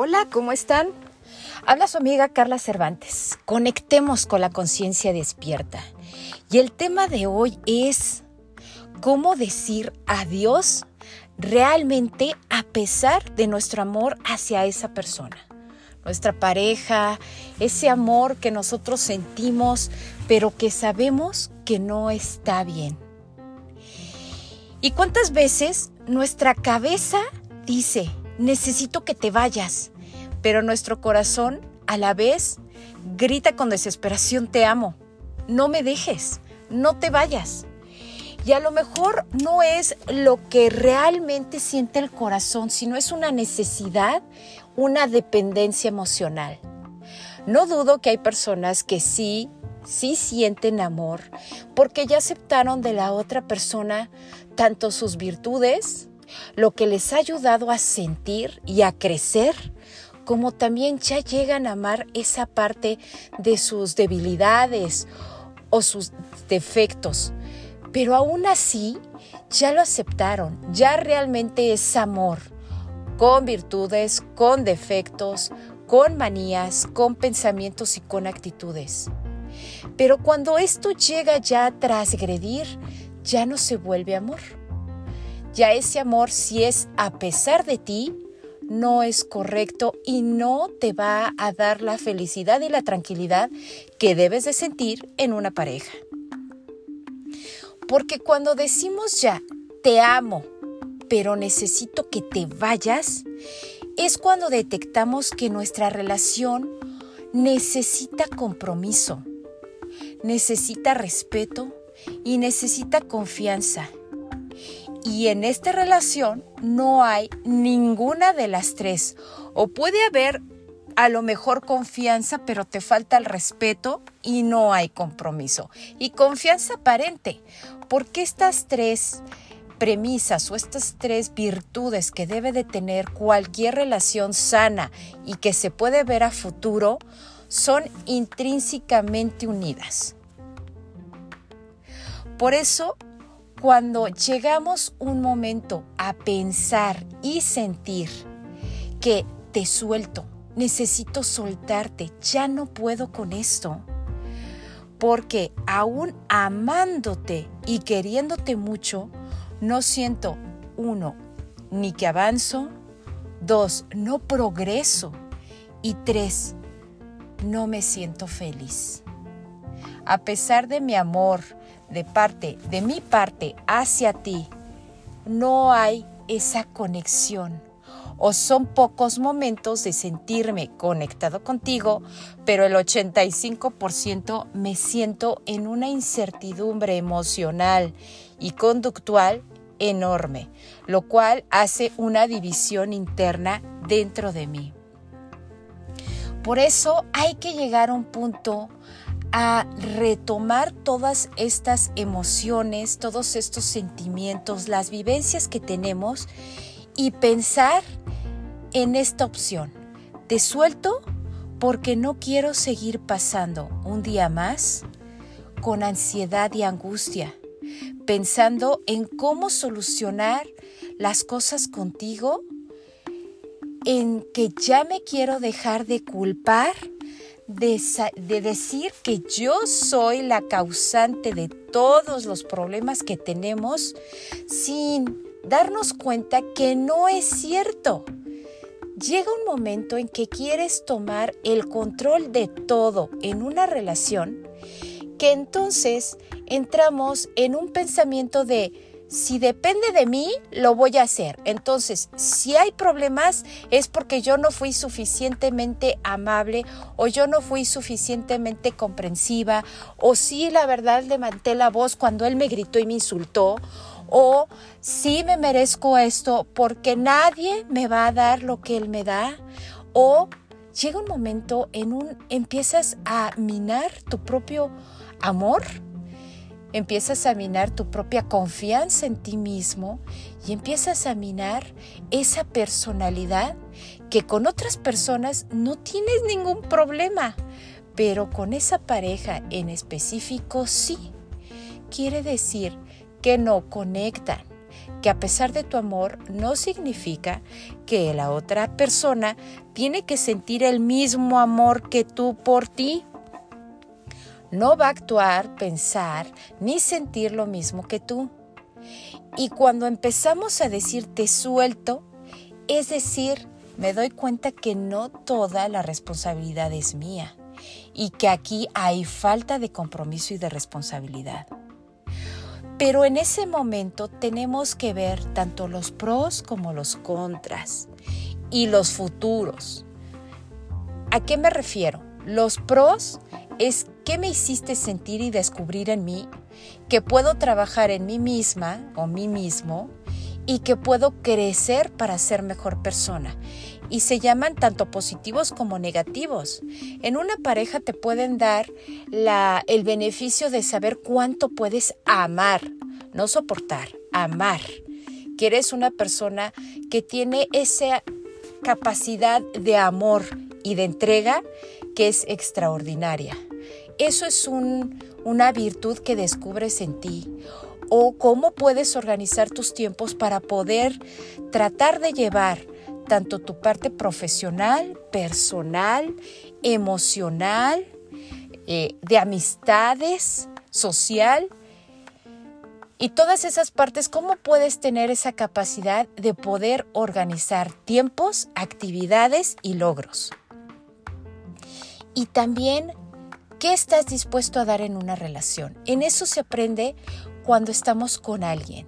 Hola, ¿cómo están? Habla su amiga Carla Cervantes. Conectemos con la conciencia despierta. Y el tema de hoy es cómo decir adiós realmente a pesar de nuestro amor hacia esa persona. Nuestra pareja, ese amor que nosotros sentimos, pero que sabemos que no está bien. ¿Y cuántas veces nuestra cabeza dice, necesito que te vayas, pero nuestro corazón a la vez grita con desesperación, te amo, no me dejes, no te vayas. Y a lo mejor no es lo que realmente siente el corazón, sino es una necesidad, una dependencia emocional. No dudo que hay personas que sí, sí sienten amor, porque ya aceptaron de la otra persona tanto sus virtudes, lo que les ha ayudado a sentir y a crecer, como también ya llegan a amar esa parte de sus debilidades o sus defectos. Pero aún así, ya lo aceptaron, ya realmente es amor, con virtudes, con defectos, con manías, con pensamientos y con actitudes. Pero cuando esto llega ya a transgredir, ya no se vuelve amor ya ese amor, si es a pesar de ti, no es correcto y no te va a dar la felicidad y la tranquilidad que debes de sentir en una pareja. Porque cuando decimos ya, te amo, pero necesito que te vayas, es cuando detectamos que nuestra relación necesita compromiso, necesita respeto y necesita confianza y en esta relación no hay ninguna de las tres. O puede haber a lo mejor confianza, pero te falta el respeto y no hay compromiso. Y confianza aparente, porque estas tres premisas o estas tres virtudes que debe de tener cualquier relación sana y que se puede ver a futuro son intrínsecamente unidas. Por eso cuando llegamos un momento a pensar y sentir que te suelto, necesito soltarte, ya no puedo con esto, porque aún amándote y queriéndote mucho, no siento, uno, ni que avanzo, dos, no progreso y tres, no me siento feliz. A pesar de mi amor, de parte, de mi parte hacia ti, no hay esa conexión. O son pocos momentos de sentirme conectado contigo, pero el 85% me siento en una incertidumbre emocional y conductual enorme, lo cual hace una división interna dentro de mí. Por eso hay que llegar a un punto a retomar todas estas emociones, todos estos sentimientos, las vivencias que tenemos y pensar en esta opción. Te suelto porque no quiero seguir pasando un día más con ansiedad y angustia, pensando en cómo solucionar las cosas contigo, en que ya me quiero dejar de culpar de, decir que yo soy la causante de todos los problemas que tenemos sin darnos cuenta que no es cierto. Llega un momento en que quieres tomar el control de todo en una relación que entonces entramos en un pensamiento de si depende de mí, lo voy a hacer. Entonces, si hay problemas, es porque yo no fui suficientemente amable o yo no fui suficientemente comprensiva o si la verdad levanté la voz cuando él me gritó y me insultó o si me merezco esto porque nadie me va a dar lo que él me da o llega un momento en un empiezas a minar tu propio amor empiezas a minar tu propia confianza en ti mismo y empiezas a minar esa personalidad que con otras personas no tienes ningún problema, pero con esa pareja en específico sí. Quiere decir que no conectan, que a pesar de tu amor no significa que la otra persona tiene que sentir el mismo amor que tú por ti. No va a actuar, pensar ni sentir lo mismo que tú. Y cuando empezamos a decir te suelto, es decir, me doy cuenta que no toda la responsabilidad es mía y que aquí hay falta de compromiso y de responsabilidad. Pero en ese momento tenemos que ver tanto los pros como los contras y los futuros. ¿A qué me refiero? Los pros es qué me hiciste sentir y descubrir en mí, que puedo trabajar en mí misma o mí mismo y que puedo crecer para ser mejor persona. Y se llaman tanto positivos como negativos. En una pareja te pueden dar la, el beneficio de saber cuánto puedes amar, no soportar, amar. Que eres una persona que tiene esa capacidad de amor y de entrega que es extraordinaria. Eso es una virtud que descubres en ti o cómo puedes organizar tus tiempos para poder tratar de llevar tanto tu parte profesional, personal, emocional, eh, de amistades, social, y todas esas partes, ¿cómo puedes tener esa capacidad de poder organizar tiempos, actividades y logros? Y también, ¿qué estás dispuesto a dar en una relación? En eso se aprende cuando estamos con alguien.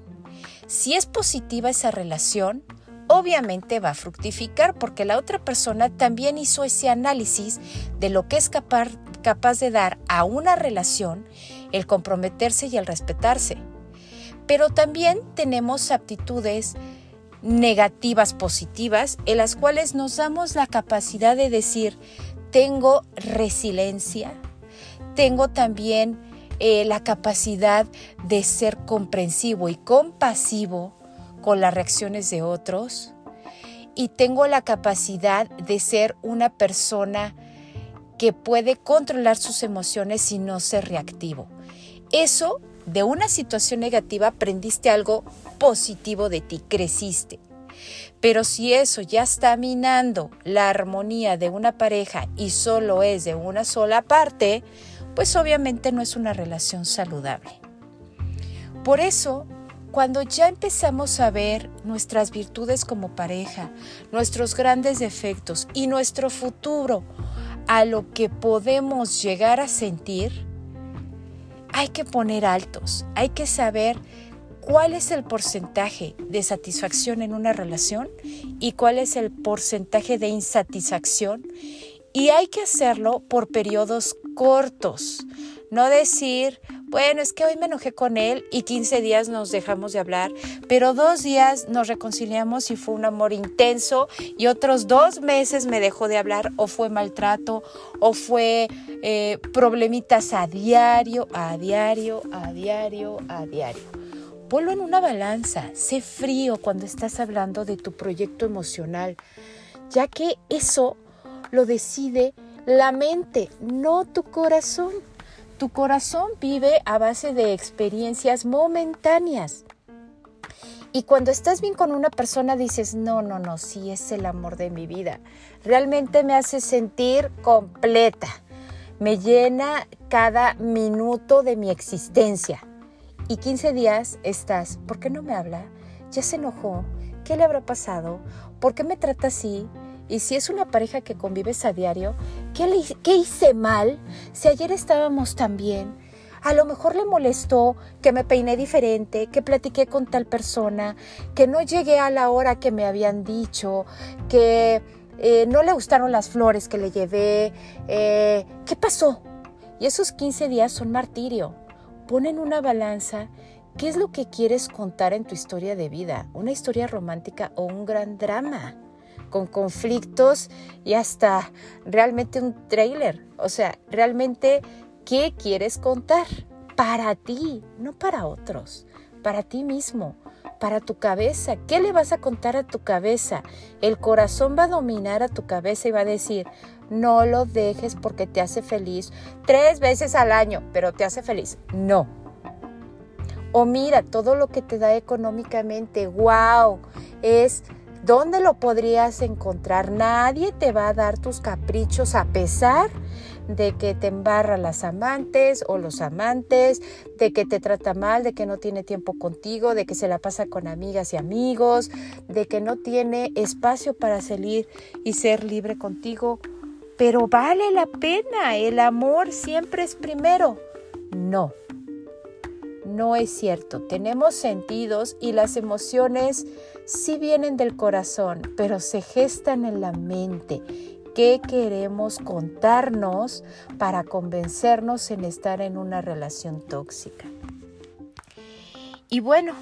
Si es positiva esa relación, obviamente va a fructificar porque la otra persona también hizo ese análisis de lo que es capaz, capaz de dar a una relación el comprometerse y el respetarse. Pero también tenemos aptitudes negativas positivas en las cuales nos damos la capacidad de decir, tengo resiliencia, tengo también eh, la capacidad de ser comprensivo y compasivo con las reacciones de otros y tengo la capacidad de ser una persona que puede controlar sus emociones y no ser reactivo. Eso, de una situación negativa, aprendiste algo positivo de ti, creciste. Pero si eso ya está minando la armonía de una pareja y solo es de una sola parte, pues obviamente no es una relación saludable. Por eso, cuando ya empezamos a ver nuestras virtudes como pareja, nuestros grandes defectos y nuestro futuro a lo que podemos llegar a sentir, hay que poner altos, hay que saber cuál es el porcentaje de satisfacción en una relación y cuál es el porcentaje de insatisfacción y hay que hacerlo por periodos cortos. No decir, bueno, es que hoy me enojé con él y 15 días nos dejamos de hablar, pero dos días nos reconciliamos y fue un amor intenso y otros dos meses me dejó de hablar o fue maltrato o fue eh, problemitas a diario, a diario, a diario, a diario. Ponlo en una balanza, sé frío cuando estás hablando de tu proyecto emocional, ya que eso lo decide la mente, no tu corazón. Tu corazón vive a base de experiencias momentáneas. Y cuando estás bien con una persona dices, no, no, no, sí es el amor de mi vida. Realmente me hace sentir completa. Me llena cada minuto de mi existencia. Y 15 días estás, ¿por qué no me habla? ¿Ya se enojó? ¿Qué le habrá pasado? ¿Por qué me trata así? Y si es una pareja que convives a diario, ¿qué, hice mal? Si ayer estábamos tan bien, a lo mejor le molestó que me peiné diferente, que platiqué con tal persona, que no llegué a la hora que me habían dicho, que eh, no le gustaron las flores que le llevé. Eh, ¿Qué pasó? Y esos 15 días son martirio. Ponen una balanza. ¿Qué es lo que quieres contar en tu historia de vida? ¿Una historia romántica o un gran drama? Con conflictos y hasta realmente un trailer. O sea, realmente, ¿qué quieres contar? Para ti, no para otros, para ti mismo, para tu cabeza. ¿Qué le vas a contar a tu cabeza? El corazón va a dominar a tu cabeza y va a decir, no lo dejes porque te hace feliz tres veces al año, pero te hace feliz. No. O mira, todo lo que te da económicamente, wow, es ¿dónde lo podrías encontrar? Nadie te va a dar tus caprichos a pesar de que te embarra las amantes o los amantes, de que te trata mal, de que no tiene tiempo contigo, de que se la pasa con amigas y amigos, de que no tiene espacio para salir y ser libre contigo. Pero vale la pena, el amor siempre es primero. No, no es cierto. Tenemos sentidos y las emociones sí vienen del corazón, pero se gestan en la mente. ¿Qué queremos contarnos para convencernos en estar en una relación tóxica? Y bueno,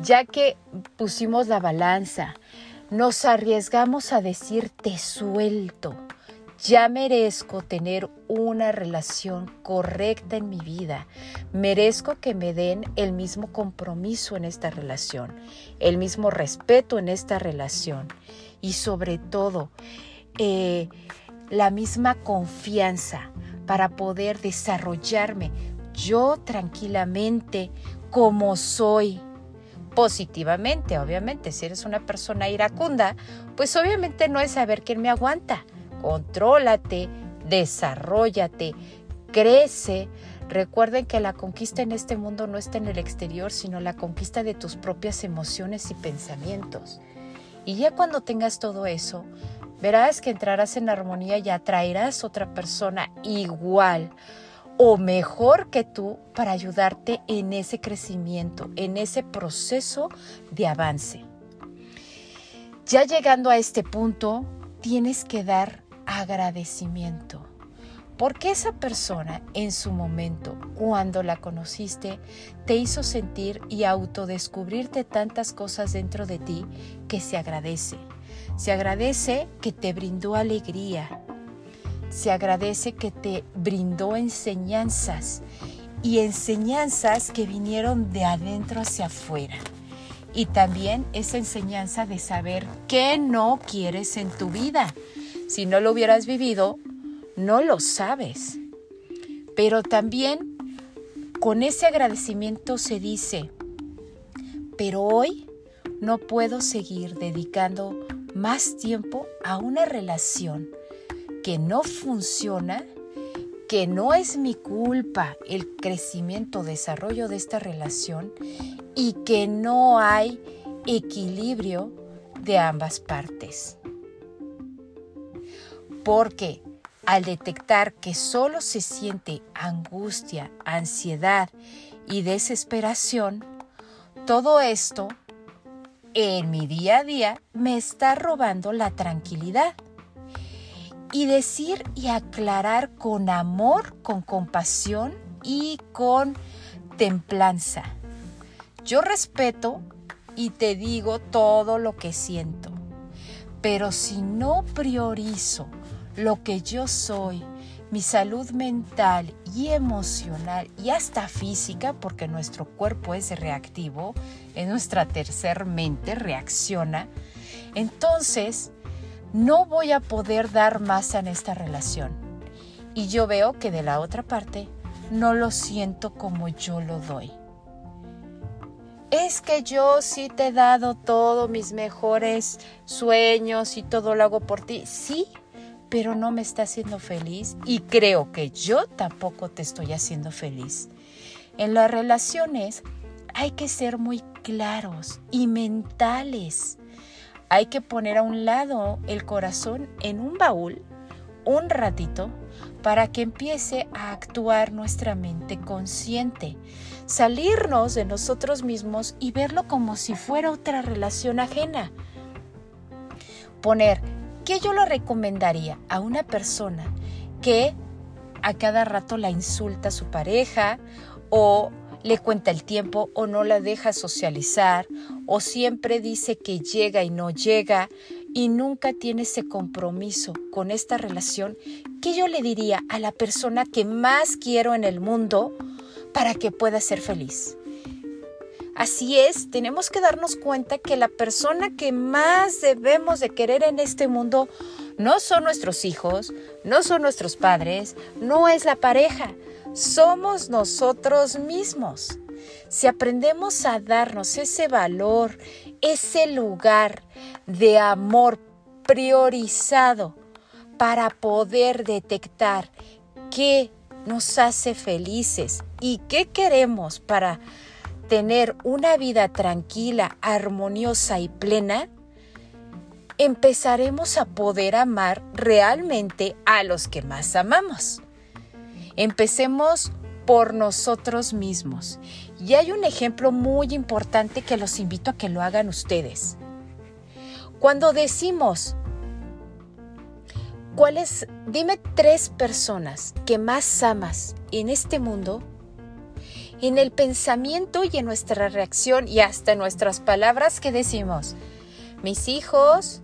ya que pusimos la balanza, nos arriesgamos a decir te suelto ya merezco tener una relación correcta en mi vida. Merezco que me den el mismo compromiso en esta relación, el mismo respeto en esta relación y sobre todo eh, la misma confianza para poder desarrollarme yo tranquilamente como soy positivamente, obviamente. Si eres una persona iracunda, pues obviamente no es saber quién me aguanta contrólate, desarrollate, crece. Recuerden que la conquista en este mundo no está en el exterior, sino la conquista de tus propias emociones y pensamientos. Y ya cuando tengas todo eso, verás que entrarás en armonía y atraerás otra persona igual o mejor que tú para ayudarte en ese crecimiento, en ese proceso de avance. Ya llegando a este punto, tienes que dar agradecimiento. Porque esa persona en su momento, cuando la conociste, te hizo sentir y autodescubrirte tantas cosas dentro de ti que se agradece. Se agradece que te brindó alegría. Se agradece que te brindó enseñanzas y enseñanzas que vinieron de adentro hacia afuera. Y también esa enseñanza de saber qué no quieres en tu vida si no lo hubieras vivido, no lo sabes. Pero también con ese agradecimiento se dice, pero hoy no puedo seguir dedicando más tiempo a una relación que no funciona, que no es mi culpa el crecimiento, desarrollo de esta relación y que no hay equilibrio de ambas partes porque al detectar que solo se siente angustia, ansiedad y desesperación, todo esto en mi día a día me está robando la tranquilidad. Y decir y aclarar con amor, con compasión y con templanza. Yo respeto y te digo todo lo que siento, pero si no priorizo lo que yo soy, mi salud mental y emocional y hasta física, porque nuestro cuerpo es reactivo, en nuestra tercer mente reacciona, entonces no voy a poder dar más en esta relación. Y yo veo que de la otra parte no lo siento como yo lo doy. Es que yo sí te he dado todos mis mejores sueños y todo lo hago por ti. Sí, pero no me está haciendo feliz y creo que yo tampoco te estoy haciendo feliz. En las relaciones hay que ser muy claros y mentales. Hay que poner a un lado el corazón en un baúl un ratito para que empiece a actuar nuestra mente consciente, salirnos de nosotros mismos y verlo como si fuera otra relación ajena. Poner ¿Qué yo le recomendaría a una persona que a cada rato la insulta a su pareja o le cuenta el tiempo o no la deja socializar o siempre dice que llega y no llega y nunca tiene ese compromiso con esta relación, ¿qué yo le diría a la persona que más quiero en el mundo para que pueda ser feliz? Así es, tenemos que darnos cuenta que la persona que más debemos de querer en este mundo no son nuestros hijos, no son nuestros padres, no es la pareja, somos nosotros mismos. si aprendemos a darnos ese valor, ese lugar de amor priorizado para poder detectar qué nos hace felices y qué queremos para tener una vida tranquila, armoniosa y plena, empezaremos a poder amar realmente a los que más amamos. Empecemos por nosotros mismos. Y hay un ejemplo muy importante que los invito a que lo hagan ustedes. Cuando decimos, ¿cuáles? Dime tres personas que más amas en este mundo. En el pensamiento y en nuestra reacción y hasta en nuestras palabras que decimos, mis hijos,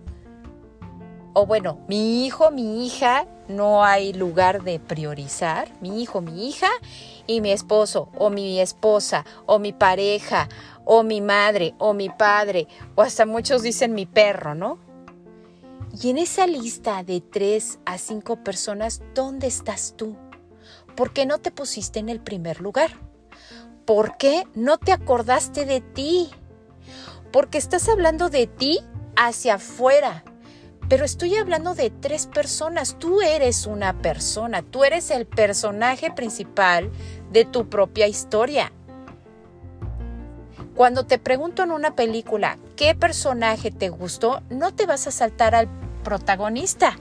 o bueno, mi hijo, mi hija, no hay lugar de priorizar, mi hijo, mi hija y mi esposo o mi esposa o mi pareja o mi madre o mi padre o hasta muchos dicen mi perro, ¿no? Y en esa lista de tres a cinco personas, ¿dónde estás tú? ¿Por qué no te pusiste en el primer lugar? ¿Por qué no te acordaste de ti? Porque estás hablando de ti hacia afuera, pero estoy hablando de tres personas. Tú eres una persona, tú eres el personaje principal de tu propia historia. Cuando te pregunto en una película qué personaje te gustó, no te vas a saltar al protagonista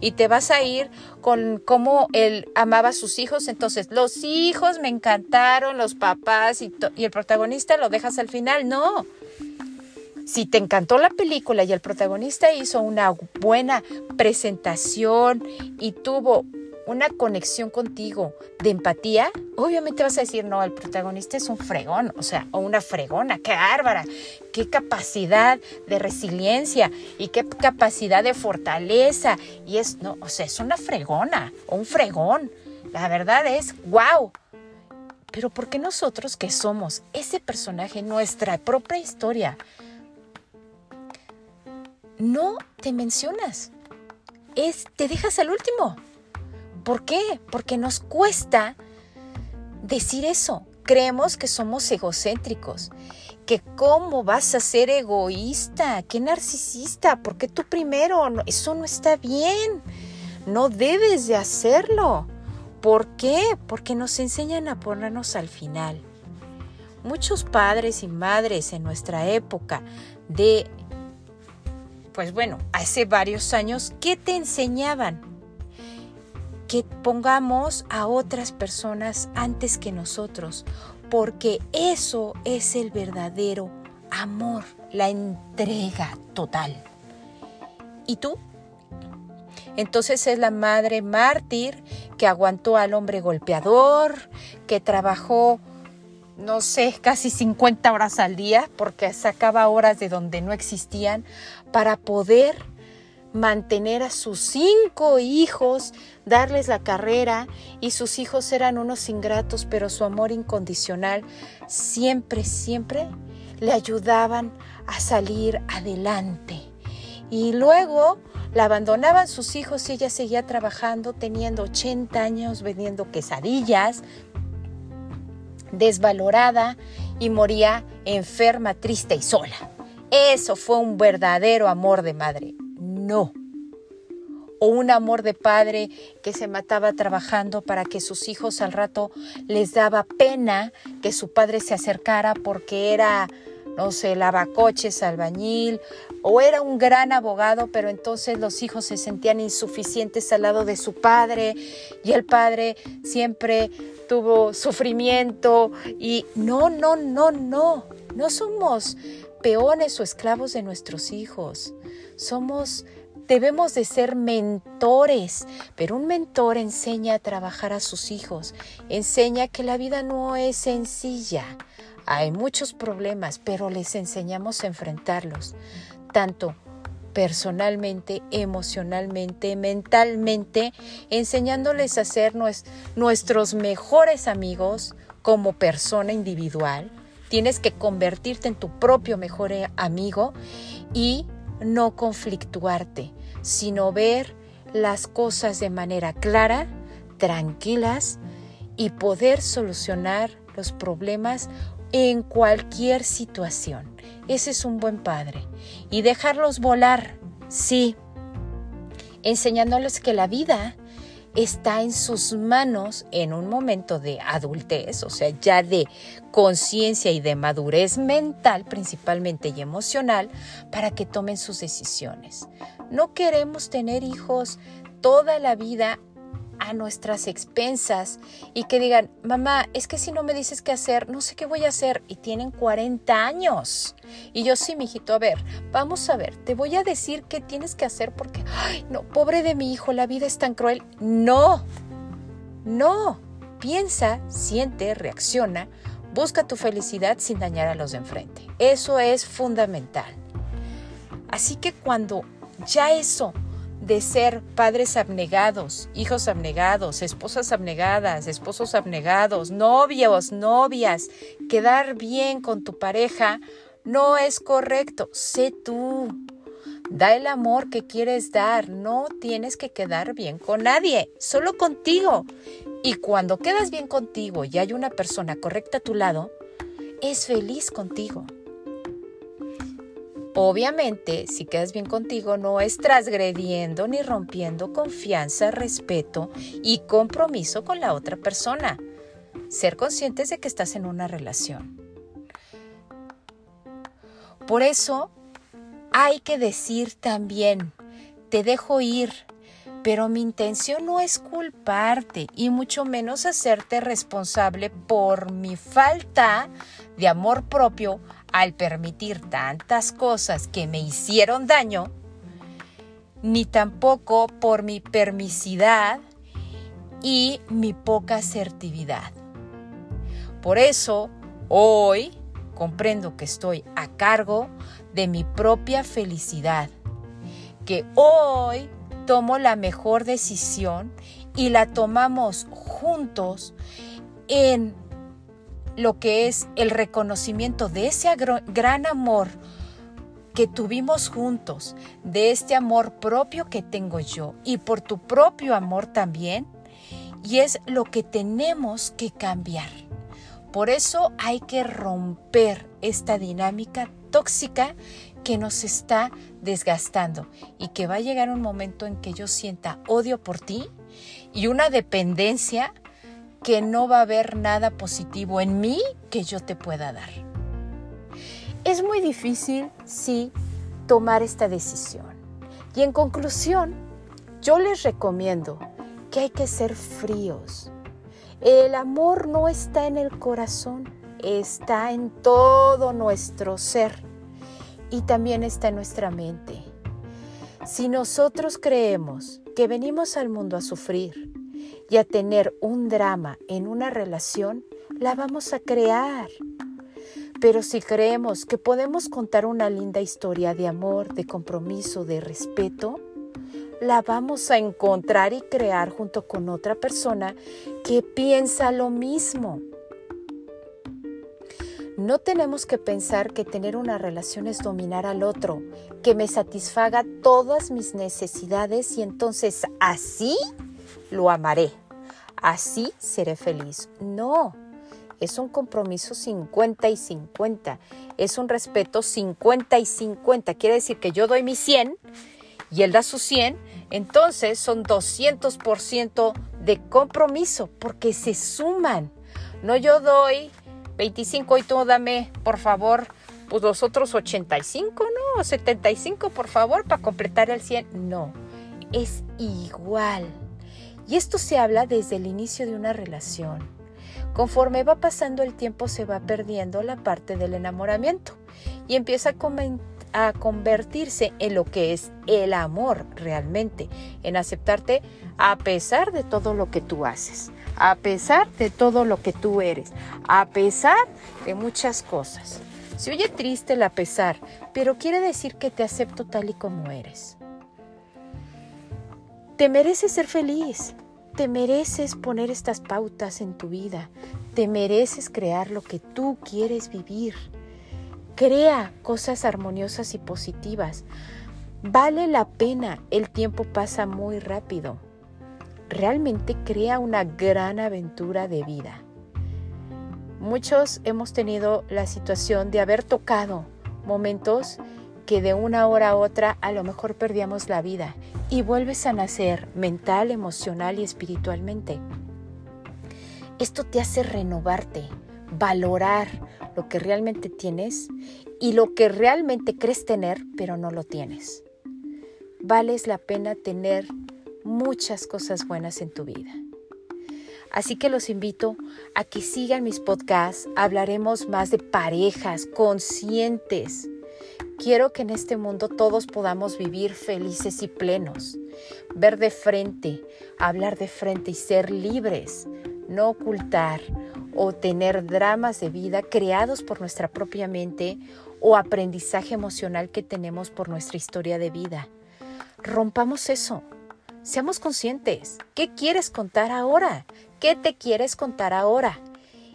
y te vas a ir con cómo él amaba a sus hijos. Entonces, los hijos me encantaron, los papás y, y el protagonista lo dejas al final. No, si te encantó la película y el protagonista hizo una buena presentación y tuvo una conexión contigo de empatía, obviamente vas a decir, no, el protagonista es un fregón, o sea, o una fregona, qué bárbara, qué capacidad de resiliencia y qué capacidad de fortaleza. Y es, no, o sea, es una fregona o un fregón. La verdad es, wow. Pero ¿por qué nosotros que somos ese personaje, nuestra propia historia, no te mencionas. Es, te dejas al último. ¿Por qué? Porque nos cuesta decir eso. Creemos que somos egocéntricos, que cómo vas a ser egoísta, qué narcisista, porque tú primero, eso no está bien, no debes de hacerlo. ¿Por qué? Porque nos enseñan a ponernos al final. Muchos padres y madres en nuestra época de pues bueno, hace varios años, ¿qué te enseñaban? Que pongamos a otras personas antes que nosotros, porque eso es el verdadero amor, la entrega total. ¿Y tú? Entonces es la madre mártir que aguantó al hombre golpeador, que trabajó no sé, casi 50 horas al día, porque sacaba horas de donde no existían, para poder mantener a sus cinco hijos, darles la carrera, y sus hijos eran unos ingratos, pero su amor incondicional siempre, siempre le ayudaban a salir adelante. Y luego la abandonaban sus hijos y ella seguía trabajando, teniendo 80 años, vendiendo quesadillas, desvalorada y moría enferma, triste y sola. Eso fue un verdadero amor de madre. No. O un amor de padre que se mataba trabajando para que sus hijos al rato les daba pena que su padre se acercara porque era, no sé, lavacoches, albañil, o era un gran abogado, pero entonces los hijos se sentían insuficientes al lado de su padre y el padre siempre tuvo sufrimiento y no, no, no, no, no somos peones o esclavos de nuestros hijos. Somos debemos de ser mentores, pero un mentor enseña a trabajar a sus hijos, enseña que la vida no es sencilla. Hay muchos problemas, pero les enseñamos a enfrentarlos, tanto personalmente, emocionalmente, mentalmente, enseñándoles a ser nuestros mejores amigos como persona individual. Tienes que convertirte en tu propio mejor eh, amigo y no conflictuarte, sino ver las cosas de manera clara, tranquilas y poder solucionar los problemas en cualquier situación. Ese es un buen padre. Y dejarlos volar, sí, enseñándoles que la vida está en sus manos en un momento de adultez, o sea, ya de conciencia y de madurez mental principalmente y emocional, para que tomen sus decisiones. No queremos tener hijos toda la vida a nuestras expensas y que digan, mamá, es que si no me dices qué hacer, no sé qué voy a hacer. Y tienen 40 años. Y yo sí, mijito, a ver, vamos a ver, te voy a decir qué tienes que hacer porque, ay, no, pobre de mi hijo, la vida es tan cruel. No, no. Piensa, siente, reacciona, busca tu felicidad sin dañar a los de enfrente. Eso es fundamental. Así que cuando ya eso de ser padres abnegados, hijos abnegados, esposas abnegadas, esposos abnegados, novios, novias, quedar bien con tu pareja, no es correcto. Sé tú. Da el amor que quieres dar. No tienes que quedar bien con nadie, solo contigo. Y cuando quedas bien contigo y hay una persona correcta a tu lado, es feliz contigo. Obviamente, si quedas bien contigo, no es transgrediendo ni rompiendo confianza, respeto y compromiso con la otra persona. Ser conscientes de que estás en una relación. Por eso, hay que decir también, te dejo ir, pero mi intención no es culparte y mucho menos hacerte responsable por mi falta de amor propio al permitir tantas cosas que me hicieron daño, ni tampoco por mi permisidad y mi poca asertividad. Por eso, hoy comprendo que estoy a cargo de mi propia felicidad, que hoy tomo la mejor decisión y la tomamos juntos en lo que es el reconocimiento de ese gran amor que tuvimos juntos, de este amor propio que tengo yo y por tu propio amor también, y es lo que tenemos que cambiar. Por eso hay que romper esta dinámica tóxica que nos está desgastando y que va a llegar un momento en que yo sienta odio por ti y una dependencia que no va a haber nada positivo en mí que yo te pueda dar. Es muy difícil, sí, tomar esta decisión. Y en conclusión, yo les recomiendo que hay que ser fríos. El amor no está en el corazón, está en todo nuestro ser y también está en nuestra mente. Si nosotros creemos que venimos al mundo a sufrir, y a tener un drama en una relación, la vamos a crear. Pero si creemos que podemos contar una linda historia de amor, de compromiso, de respeto, la vamos a encontrar y crear junto con otra persona que piensa lo mismo. No tenemos que pensar que tener una relación es dominar al otro, que me satisfaga todas mis necesidades y entonces así lo amaré. Así seré feliz. No, es un compromiso 50 y 50. Es un respeto 50 y 50. Quiere decir que yo doy mi 100 y él da su 100. Entonces son 200% de compromiso porque se suman. No yo doy 25 y tú dame, por favor, pues los otros 85, ¿no? 75, por favor, para completar el 100. No, es igual. Y esto se habla desde el inicio de una relación. Conforme va pasando el tiempo se va perdiendo la parte del enamoramiento y empieza a, convertirse en lo que es el amor realmente, en aceptarte a pesar de todo lo que tú haces, a pesar de todo lo que tú eres, a pesar de muchas cosas. Se oye triste el a pesar, pero quiere decir que te acepto tal y como eres. Te mereces ser feliz, te mereces poner estas pautas en tu vida, te mereces crear lo que tú quieres vivir. Crea cosas armoniosas y positivas. Vale la pena, el tiempo pasa muy rápido. Realmente crea una gran aventura de vida. Muchos hemos tenido la situación de haber tocado momentos que de una hora a otra a lo mejor perdíamos la vida y vuelves a nacer mental, emocional y espiritualmente. Esto te hace renovarte, valorar lo que realmente tienes y lo que realmente crees tener, pero no lo tienes. Vales la pena tener muchas cosas buenas en tu vida. Así que los invito a que sigan mis podcasts. Hablaremos más de parejas conscientes. Quiero que en este mundo todos podamos vivir felices y plenos, ver de frente, hablar de frente y ser libres, no ocultar o tener dramas de vida creados por nuestra propia mente o aprendizaje emocional que tenemos por nuestra historia de vida. Rompamos eso. Seamos conscientes. ¿Qué quieres contar ahora? ¿Qué te quieres contar ahora?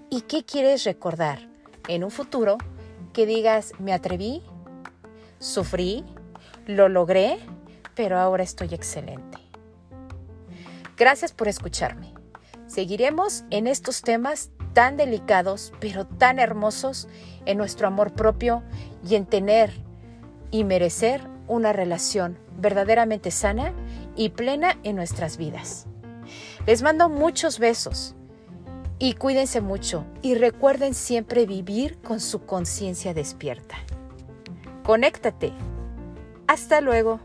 ¿Y qué quieres recordar en un futuro que digas, me atreví, sufrí, lo logré, pero ahora estoy excelente? Gracias por escucharme. Seguiremos en estos temas tan delicados, pero tan hermosos en nuestro amor propio y en tener y merecer una relación verdaderamente sana y plena en nuestras vidas. Les mando muchos besos y cuídense mucho y recuerden siempre vivir con su conciencia despierta. Conéctate. Hasta luego.